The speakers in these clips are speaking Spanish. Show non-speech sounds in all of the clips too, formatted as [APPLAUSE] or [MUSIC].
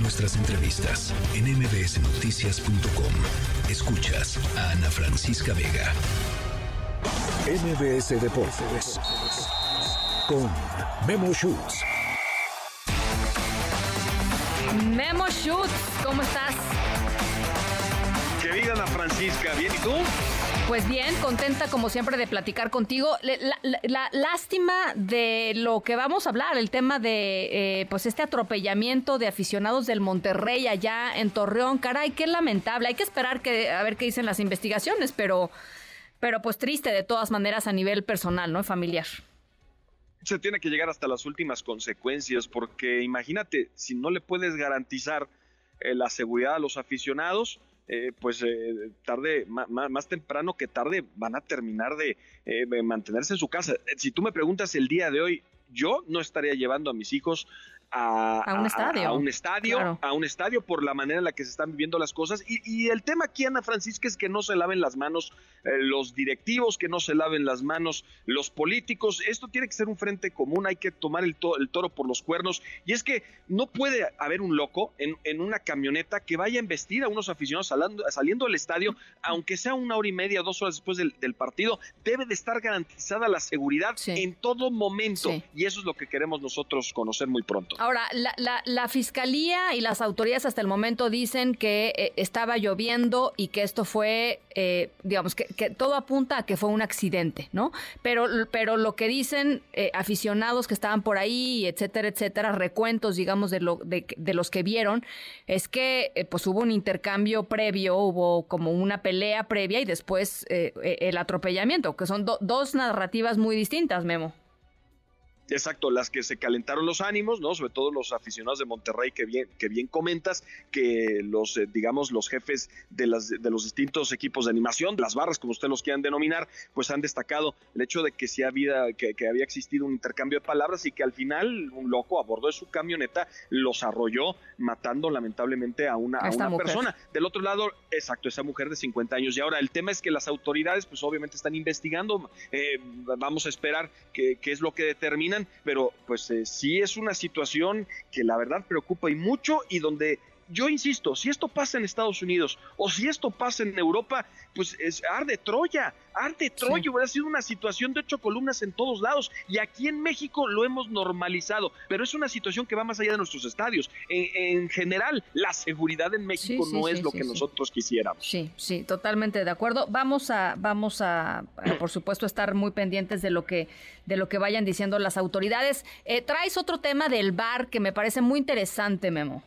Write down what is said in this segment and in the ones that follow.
Nuestras entrevistas en mbsnoticias.com. Escuchas a Ana Francisca Vega. MBS Deportes con Memo Schutz. Memo Schutz, ¿cómo estás? Querida Ana Francisca, ¿bien y tú? Pues bien, contenta como siempre de platicar contigo. La, lástima de lo que vamos a hablar, el tema de eh, pues este atropellamiento de aficionados del Monterrey allá en Torreón. Caray, qué lamentable. Hay que esperar que a ver qué dicen las investigaciones, pero pero pues triste de todas maneras a nivel personal, ¿no? Familiar. Se tiene que llegar hasta las últimas consecuencias, porque imagínate, si no le puedes garantizar eh, la seguridad a los aficionados, eh, pues eh, tarde, más, temprano que tarde, van a terminar de mantenerse en su casa. Si tú me preguntas el día de hoy, yo no estaría llevando a mis hijos a, un estadio, a, un estadio, a un estadio por la manera en la que se están viviendo las cosas. Y, el tema aquí, Ana Francisca, es que no se laven las manos eh, los directivos, que no se laven las manos los políticos. Esto tiene que ser un frente común, hay que tomar el, el toro por los cuernos. Y es que no puede haber un loco en, en una camioneta que vaya a embestir a unos aficionados saliendo, saliendo del estadio, aunque sea una hora y media, dos horas después del, partido, debe de estar garantizada la seguridad en todo momento. Y eso es lo que queremos nosotros conocer muy pronto. Ahora, la, la, fiscalía y las autoridades hasta el momento dicen que eh, estaba lloviendo y que esto fue, eh, digamos, que, todo apunta a que fue un accidente, ¿no? Pero, pero lo que dicen eh, aficionados que estaban por ahí, etcétera, etcétera, recuentos, digamos, de, lo, de, los que vieron, es que pues hubo un intercambio previo, hubo como una pelea previa y después el atropellamiento, que son dos narrativas muy distintas, Memo. Exacto, las que se calentaron los ánimos, ¿no? Sobre todo los aficionados de Monterrey que bien, que bien comentas, que los, eh, digamos, los jefes de, las, de los distintos equipos de animación, las barras, como ustedes los quieran denominar, pues han destacado el hecho de que sí había, que, había existido un intercambio de palabras y que al final un loco a bordo de su camioneta los arrolló, matando lamentablemente a una, una persona. Del otro lado, exacto, esa mujer de 50 años. Y ahora el tema es que las autoridades, pues obviamente están investigando, eh, vamos a esperar qué es lo que pero pues eh, sí es una situación que la verdad preocupa y mucho y donde yo insisto, si esto pasa en Estados Unidos o si esto pasa en Europa, pues es arde Troya, arde Troya, hubiera sido una situación de ocho columnas en todos lados y aquí en México lo hemos normalizado, pero es una situación que va más allá de nuestros estadios. En, general, la seguridad en México no es lo que nosotros quisiéramos. Sí, sí, totalmente de acuerdo. Vamos a, vamos a, por supuesto, estar muy pendientes de lo que, de lo que vayan diciendo las autoridades. Eh, traes otro tema del bar que me parece muy interesante, Memo.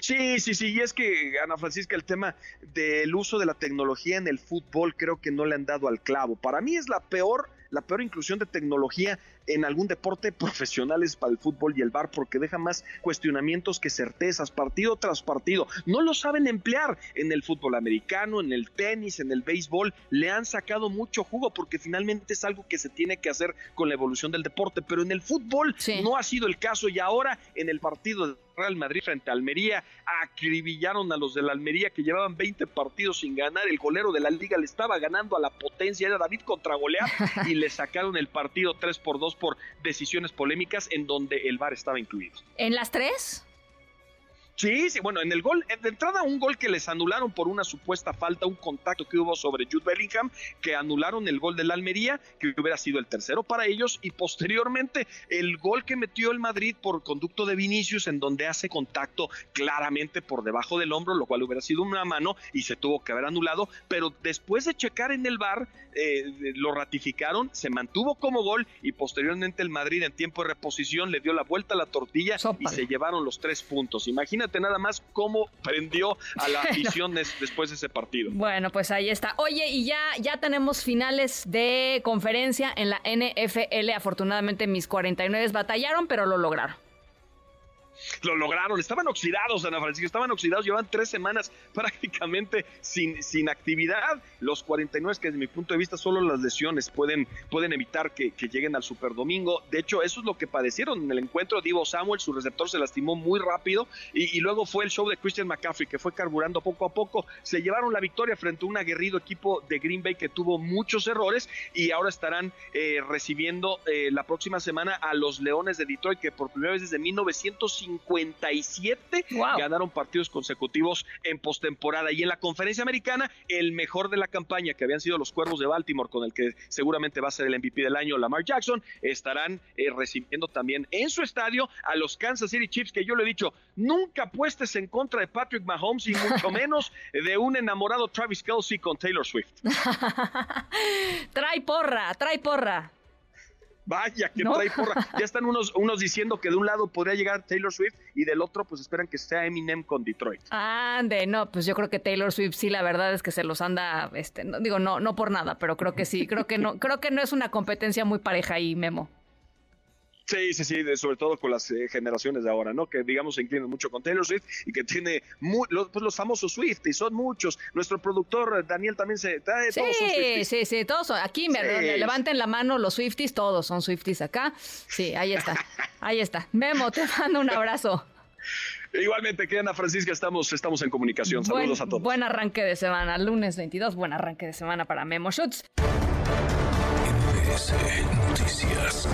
Sí, sí, sí, y es que, Ana Francisca, el tema del uso de la tecnología en el fútbol creo que no le han dado al clavo. Para mí es la peor la peor inclusión de tecnología en algún deporte [LAUGHS] profesional es para el fútbol y el bar porque deja más cuestionamientos que certezas partido tras partido. No lo saben emplear en el fútbol americano, en el tenis, en el béisbol. Le han sacado mucho jugo porque finalmente es algo que se tiene que hacer con la evolución del deporte. Pero en el fútbol no ha sido el caso y ahora en el partido Real Madrid frente a Almería acribillaron a los de la Almería que llevaban 20 partidos sin ganar. El golero de la liga le estaba ganando a la potencia, era David contra Golear [LAUGHS] y le sacaron el partido 3 por 2 por decisiones polémicas en donde el VAR estaba incluido. ¿En las tres? Sí, sí, bueno, en el gol, de entrada un gol que les anularon por una supuesta falta, un contacto que hubo sobre Jude Bellingham, que anularon el gol de la Almería, que hubiera sido el tercero para ellos, y posteriormente el gol que metió el Madrid por conducto de Vinicius, en donde hace contacto claramente por debajo del hombro, lo cual hubiera sido una mano y se tuvo que haber anulado, pero después de checar en el bar, eh, lo ratificaron, se mantuvo como gol y posteriormente el Madrid en tiempo de reposición le dio la vuelta a la tortilla y se llevaron los tres puntos. Imagínate nada más cómo prendió a la [LAUGHS] afición después de ese partido. Bueno, pues ahí está. Oye, y ya, ya tenemos finales de conferencia en la NFL. Afortunadamente mis 49 batallaron, pero lo lograron [LAUGHS] lo lograron. Estaban oxidados, Ana Francisca, estaban oxidados, llevan tres semanas [LAUGHS] prácticamente sin, sin actividad. Los 49 que desde mi punto de vista solo las lesiones pueden, pueden evitar que, lleguen al Super Domingo. De hecho, eso es lo que padecieron en el encuentro. Divo Samuel, su receptor se lastimó muy rápido y, luego fue el show de Christian McCaffrey que fue carburando poco a poco. Se llevaron la victoria frente a un aguerrido equipo de Green Bay que tuvo muchos errores y ahora estarán eh, recibiendo eh, la próxima semana a los Leones de Detroit que por primera vez desde 1950 57 ganaron partidos consecutivos en postemporada. Y en la conferencia americana, el mejor de la campaña, que habían sido los Cuervos de Baltimore, con el que seguramente va a ser el MVP del año, Lamar Jackson, estarán eh, recibiendo también en su estadio a los Kansas City Chiefs, que yo le he dicho, nunca apuestes en contra de Patrick Mahomes y mucho [LAUGHS] menos de un enamorado Travis Kelsey con Taylor Swift. [LAUGHS] trae porra, trae porra. Vaya, que trae porra. [LAUGHS] Ya están unos, unos diciendo que de un lado podría llegar Taylor Swift y del otro pues esperan que sea Eminem con Detroit. Ande, no, pues yo creo que Taylor Swift sí, la verdad es que se los anda, este, no, digo, no, no por nada, pero creo que sí, creo que no, [LAUGHS] creo que no es una competencia muy pareja ahí, Memo. Sí, sí, sí, sobre todo con las eh, generaciones de ahora, ¿no? Que digamos se inclinan mucho con Taylor Swift y que tiene los, pues, los famosos Swift y son muchos. Nuestro productor eh, Daniel también se... sí, todos son sí, sí, todos son. Aquí me levanten la mano los Swifties, todos son Swifties acá. Sí, ahí está, ahí está. Memo, te mando un abrazo. Igualmente, que Ana Francisca, estamos, estamos en comunicación. Saludos a todos. Buen arranque de semana, lunes 22, buen arranque de semana para Memo Schutz. Noticias.